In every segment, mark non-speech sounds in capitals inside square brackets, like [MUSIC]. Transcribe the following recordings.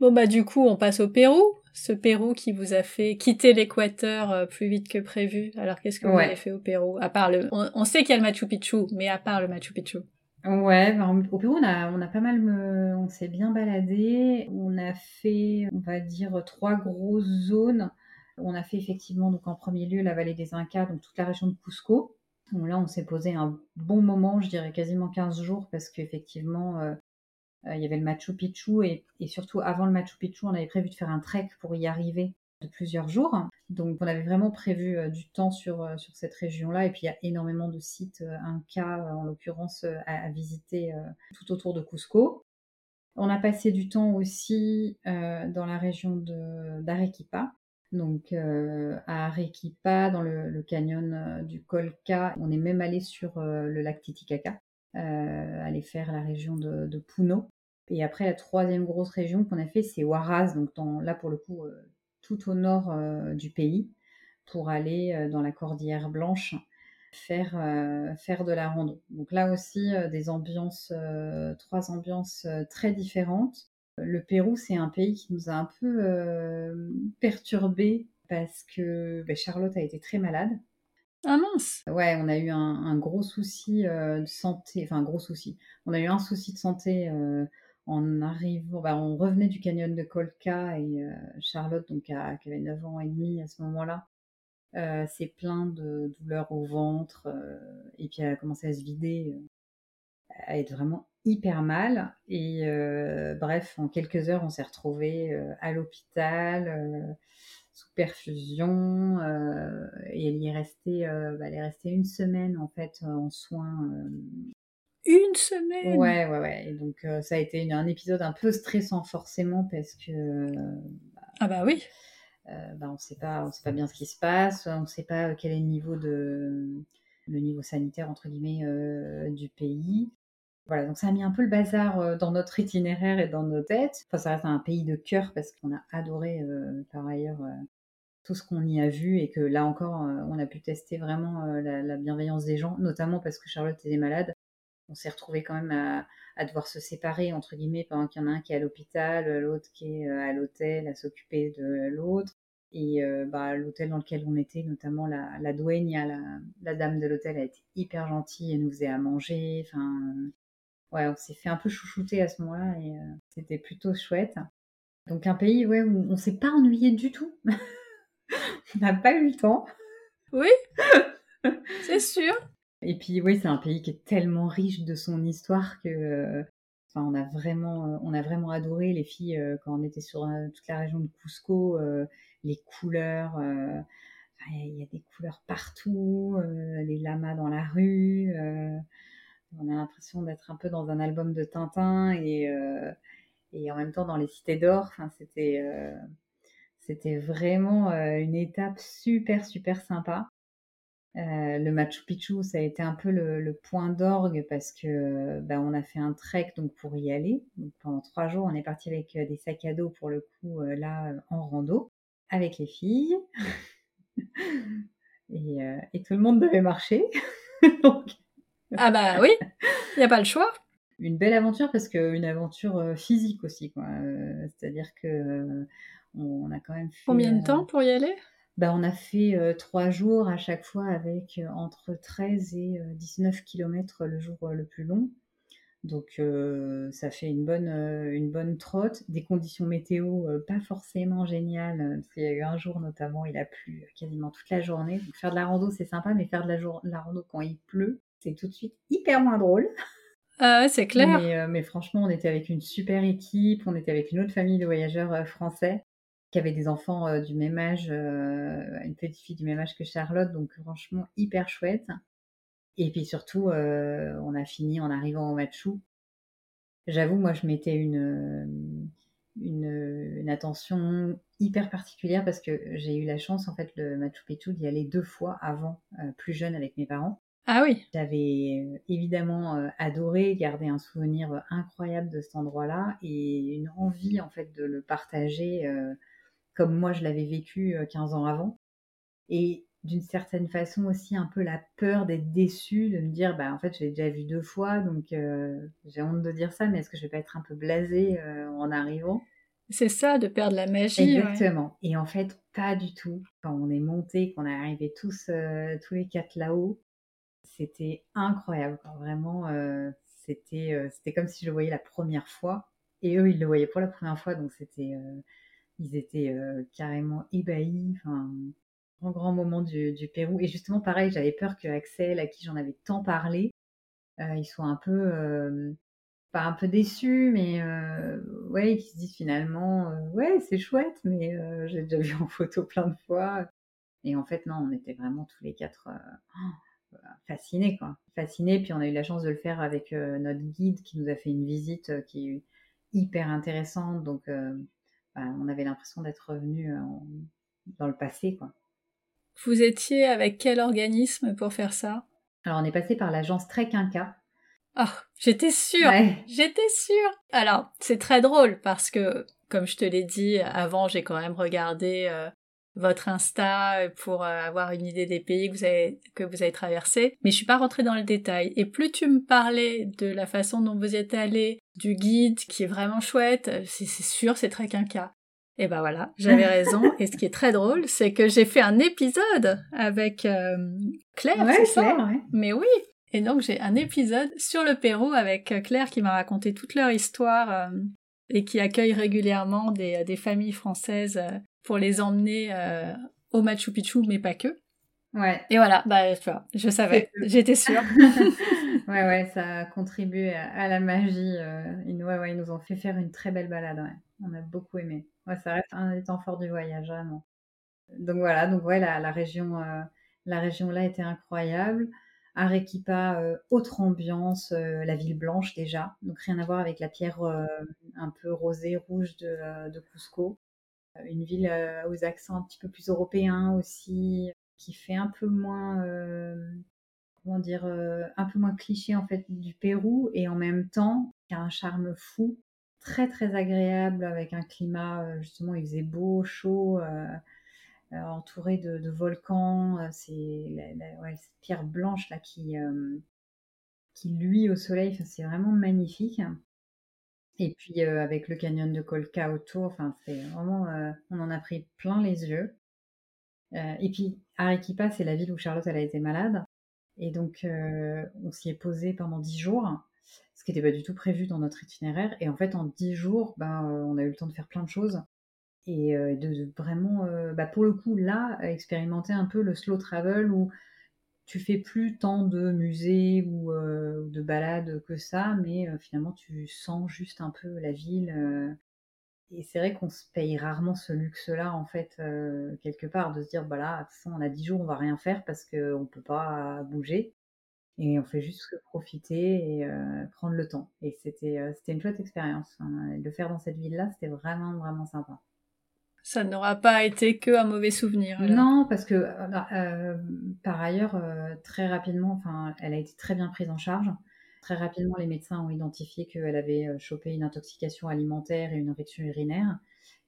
Bon bah du coup on passe au Pérou, ce Pérou qui vous a fait quitter l'équateur euh, plus vite que prévu. Alors qu'est-ce que vous Ouais. avez fait au Pérou? À part le, on, on sait qu'il y a le Machu Picchu, mais à part le Machu Picchu. Ouais, ben, au Pérou, on a, on a pas mal, me- on s'est bien baladé. On a fait, on va dire, trois grosses zones. On a fait effectivement, donc en premier lieu, la vallée des Incas, donc toute la région de Cusco. Bon, là, on s'est posé un bon moment, je dirais quasiment 15 jours, parce qu'effectivement, euh, euh, il y avait le Machu Picchu et, surtout avant le Machu Picchu, on avait prévu de faire un trek pour y arriver de plusieurs jours. Donc on avait vraiment prévu euh, du temps sur, euh, sur cette région-là. Et puis il y a énormément de sites euh, Inca, euh, en l'occurrence, euh, à, visiter euh, tout autour de Cusco. On a passé du temps aussi euh, dans la région d'Arequipa. Donc euh, à Arequipa, dans le, canyon euh, du Colca, on est même allé sur euh, le lac Titicaca, euh, aller faire la région de, Puno. Et après, la troisième grosse région qu'on a fait, c'est Huaraz, donc là pour le coup, euh, tout au nord euh, du pays, pour aller euh, dans la Cordillère Blanche faire, euh, faire de la rando. Donc là aussi, euh, des ambiances, euh, trois ambiances euh, très différentes. Le Pérou, c'est un pays qui nous a un peu euh, perturbés parce que ben, Charlotte a été très malade. Ah mince Ouais, on a eu un, gros souci euh, de santé, enfin un gros souci. On a eu un souci de santé euh, en arrivant, bah, on revenait du canyon de Colca et euh, Charlotte, donc à- avait 9 ans et demi à ce moment-là, s'est plein de douleurs au ventre et puis elle a commencé à se vider, à être vraiment hyper mal. Et bref, en quelques heures, on s'est retrouvés à l'hôpital. Sous perfusion euh, et elle y est restée, euh, bah, elle est restée une semaine en fait en soins. euh. Une semaine Ouais, ouais, ouais. Et donc euh, ça a été une- un épisode un peu stressant forcément parce que euh, Ah bah oui euh, bah, on sait pas, on sait pas bien ce qui se passe, on sait pas quel est le niveau de le niveau sanitaire entre guillemets euh, du pays. Voilà, donc ça a mis un peu le bazar euh, dans notre itinéraire et dans nos têtes. Enfin, ça reste un pays de cœur parce qu'on a adoré euh, par ailleurs euh, tout ce qu'on y a vu et que là encore, euh, on a pu tester vraiment euh, la, la bienveillance des gens, notamment parce que Charlotte était malade. On s'est retrouvé quand même à, devoir se séparer entre guillemets pendant qu'il y en a un qui est à l'hôpital, l'autre qui est euh, à l'hôtel à s'occuper de l'autre. Et bah, l'hôtel dans lequel on était, notamment la, la dueña, la, la dame de l'hôtel, a été hyper gentille, elle nous faisait à manger. Enfin, ouais, on s'est fait un peu chouchouter à ce moment-là et c'était plutôt chouette. Donc un pays ouais, où on s'est pas ennuyé du tout. [LAUGHS] [LAUGHS] on n'a pas eu le temps. Oui [LAUGHS] C'est sûr. Et puis oui, c'est un pays qui est tellement riche de son histoire que euh, enfin, on a vraiment euh, on a vraiment adoré. Les filles euh, quand on était sur toute la région de Cusco, les couleurs il y a des couleurs partout, les lamas dans la rue, on a l'impression d'être un peu dans un album de Tintin et et en même temps dans les cités d'or, enfin c'était c'était vraiment euh, une étape super super sympa. Euh, le Machu Picchu, ça a été un peu le, le point d'orgue parce que bah, on a fait un trek donc pour y aller. Donc, pendant trois jours, on est parti avec euh, des sacs à dos pour le coup euh, là euh, en rando avec les filles [LAUGHS] et, euh, et tout le monde devait marcher. [LAUGHS] donc Ah bah oui Il n'y a pas le choix une belle aventure parce que une aventure euh, physique aussi quoi. Euh, C'est-à-dire que on a quand même fait, Combien de euh, temps pour y aller? Bah, on a fait euh, trois jours à chaque fois avec euh, entre 13 et euh, 19 km le jour le plus long. Donc ça fait une bonne, une bonne trotte. Des conditions météo pas forcément géniales. Parce qu'il y a eu un jour notamment, il a plu quasiment toute la journée. Donc faire de la rando c'est sympa, mais faire de la, jour- la rando quand il pleut, c'est tout de suite hyper moins drôle. [LAUGHS] Ah ouais, c'est clair Mais, mais franchement, on était avec une super équipe, on était avec une autre famille de voyageurs français qui avaient des enfants euh, du même âge, euh, une petite fille du même âge que Charlotte, donc franchement hyper chouette. Et puis surtout, euh, on a fini en arrivant au Machu. J'avoue, moi, je mettais une, une, une attention hyper particulière parce que j'ai eu la chance, en fait, le Machu Picchu d'y aller deux fois avant, plus jeune avec mes parents. Ah oui J'avais évidemment adoré, gardé un souvenir incroyable de cet endroit-là et une envie en fait de le partager comme moi je l'avais vécu euh, 15 ans avant. Et d'une certaine façon aussi un peu la peur d'être déçue, de me dire bah en fait je l'ai déjà vu deux fois donc euh, j'ai honte de dire ça mais est-ce que je vais pas être un peu blasée euh, en arrivant? C'est ça, de perdre la magie. Exactement. Et en fait, pas du tout. Quand on est monté, qu'on est arrivé tous, tous les quatre là-haut, c'était incroyable. Vraiment, c'était, c'était comme si je le voyais la première fois. Et eux, ils le voyaient pour la première fois, donc c'était, ils étaient carrément ébahis. Enfin, grand grand moment du, Pérou. Et justement, pareil, j'avais peur que Axel, à qui j'en avais tant parlé, il soit un peu, pas un peu déçu, mais ouais, qu'ils se disent finalement, ouais, c'est chouette, mais j'ai déjà vu [LAUGHS] en photo plein de fois. Et en fait, non, on était vraiment tous les quatre [GASPS] fascinés, quoi. Fascinés. Puis on a eu la chance de le faire avec notre guide qui nous a fait une visite qui est hyper intéressante. Donc, on avait l'impression d'être revenu dans le passé, quoi. Vous étiez avec quel organisme pour faire ça? Alors, on est passé par l'agence Trek Inca. Oh, j'étais sûre J'étais sûre Alors, c'est très drôle parce que, comme je te l'ai dit avant, j'ai quand même regardé votre Insta pour euh, avoir une idée des pays que vous avez, que vous avez traversés. Mais je suis pas rentrée dans le détail. Et plus tu me parlais de la façon dont vous êtes allé, du guide qui est vraiment chouette, euh, c'est sûr, c'est très quinca. Et ben voilà, j'avais [LAUGHS] raison. Et ce qui est très drôle, c'est que j'ai fait un épisode avec euh, Claire, c'est ça? Mais oui. Et donc j'ai un épisode sur le Pérou avec Claire qui m'a raconté toute leur histoire et qui accueille régulièrement des, des familles françaises pour les emmener euh, au Machu Picchu, mais pas que. Ouais. Et voilà, bah, tu vois, je savais, j'étais sûre. [LAUGHS] ouais, ouais, ça a contribué à, la magie. Euh, ils, ouais, ouais, ils nous ont fait faire une très belle balade, ouais. On a beaucoup aimé. Ouais, ça reste un des temps forts du voyage, vraiment. Donc voilà, donc ouais, la, la région, euh, la région là était incroyable. Arequipa, autre ambiance, la ville blanche déjà, donc rien à voir avec la pierre un peu rosée, rouge de, de Cusco une ville euh, aux accents un petit peu plus européens aussi, qui fait un peu moins, euh, euh, un peu moins cliché en fait du Pérou et en même temps qui a un charme fou, très très agréable avec un climat justement il faisait beau, chaud. entouré de, volcans, cette pierre blanche là qui, qui luit au soleil, c'est vraiment magnifique. Et puis avec le canyon de Colca autour, enfin c'est vraiment, on en a pris plein les yeux. et puis Arequipa, c'est la ville où Charlotte elle a été malade, et donc on s'y est posé pendant dix jours, ce qui n'était pas du tout prévu dans notre itinéraire. Et en fait en dix jours, ben on a eu le temps de faire plein de choses et de, vraiment, bah, pour le coup là, expérimenter un peu le slow travel où tu fais plus tant de musées ou euh, de balades que ça, mais euh, finalement tu sens juste un peu la ville. Euh. et c'est vrai qu'on se paye rarement ce luxe-là, en fait, quelque part, de se dire, voilà, bah on a 10 jours, on va rien faire parce qu'on ne peut pas bouger. Et on fait juste profiter et prendre le temps. Et c'était c'était une chouette expérience. Hein. Le faire dans cette ville-là, c'était vraiment, vraiment sympa ça n'aura pas été que un mauvais souvenir. Non, parce que euh, euh, par ailleurs, euh, très rapidement, enfin, elle a été très bien prise en charge. Très rapidement, les médecins ont identifié qu'elle avait chopé une intoxication alimentaire et une infection urinaire,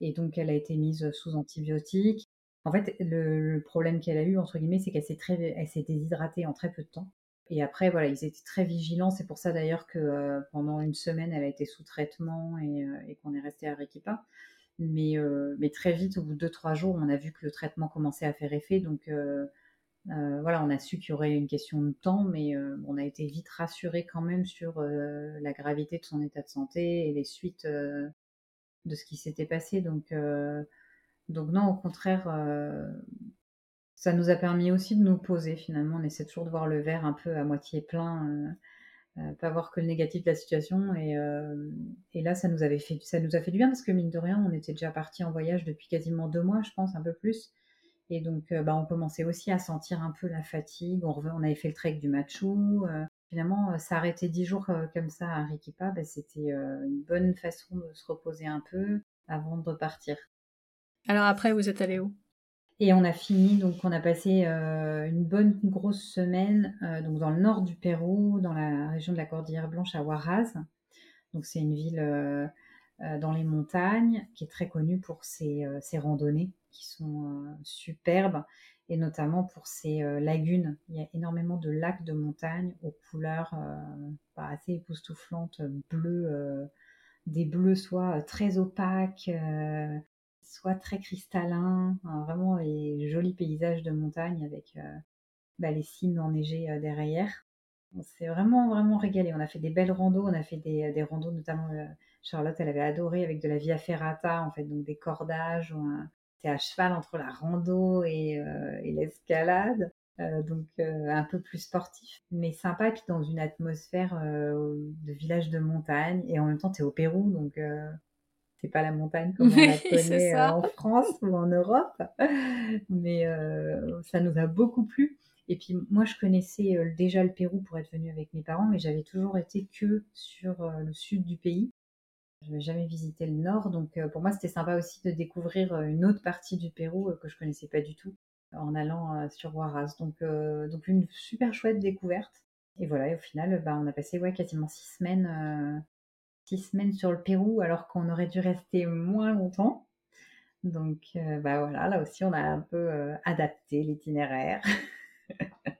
et donc elle a été mise sous antibiotiques. En fait, le, problème qu'elle a eu entre guillemets, c'est qu'elle s'est très, elle s'est déshydratée en très peu de temps. Et après, voilà, ils étaient très vigilants. C'est pour ça d'ailleurs que pendant une semaine, elle a été sous traitement et, et qu'on est resté à Arequipa. Mais, euh, mais très vite, au bout de 2-3 jours, on a vu que le traitement commençait à faire effet. Donc euh, euh, voilà, on a su qu'il y aurait une question de temps, mais on a été vite rassuré quand même sur la gravité de son état de santé et les suites de ce qui s'était passé. Donc, non, au contraire, ça nous a permis aussi de nous poser finalement. On essaie toujours de voir le verre un peu à moitié plein pas voir que le négatif de la situation. Et, euh, et, là, ça nous, avait fait, ça nous a fait du bien parce que, mine de rien, on était déjà parti en voyage depuis quasiment deux mois, je pense, un peu plus. Et donc, euh, bah, on commençait aussi à sentir un peu la fatigue. On, on avait fait le trek du Machu. finalement, s'arrêter dix jours comme ça à Arequipa, bah, c'était une bonne façon de se reposer un peu avant de repartir. Alors après, vous êtes allé où? Et on a fini, donc on a passé euh, une bonne grosse semaine euh, donc dans le nord du Pérou, dans la région de la Cordillère Blanche à Huaraz. Donc c'est une ville euh, dans les montagnes qui est très connue pour ses, randonnées qui sont superbes et notamment pour ses lagunes. Il y a énormément de lacs de montagne aux couleurs assez époustouflantes, bleues des bleus soit très opaques, soit très cristallins, vraiment les jolis paysages de montagne avec bah, les cimes enneigées derrière. On s'est vraiment, vraiment régalé. On a fait des belles randos, on a fait des, des randos, notamment Charlotte, elle avait adoré avec de la via ferrata, en fait, donc des cordages. C'est à cheval entre la rando et, et l'escalade. donc un peu plus sportif, mais sympa, et puis dans une atmosphère de village de montagne, et en même temps, tu es au Pérou, donc c'est pas la montagne comme on la [LAUGHS] connaît en France ou en Europe, mais ça nous a beaucoup plu. Et puis moi, je connaissais déjà le Pérou pour être venue avec mes parents, mais j'avais toujours été que sur le sud du pays. Je n'avais jamais visité le nord, donc pour moi, c'était sympa aussi de découvrir une autre partie du Pérou que je connaissais pas du tout en allant sur Huaraz. Donc, donc une super chouette découverte. Et voilà, et au final, bah, on a passé ouais, quasiment six semaines, six semaines sur le Pérou, alors qu'on aurait dû rester moins longtemps. Donc, bah voilà, là aussi, on a un peu adapté l'itinéraire. [LAUGHS]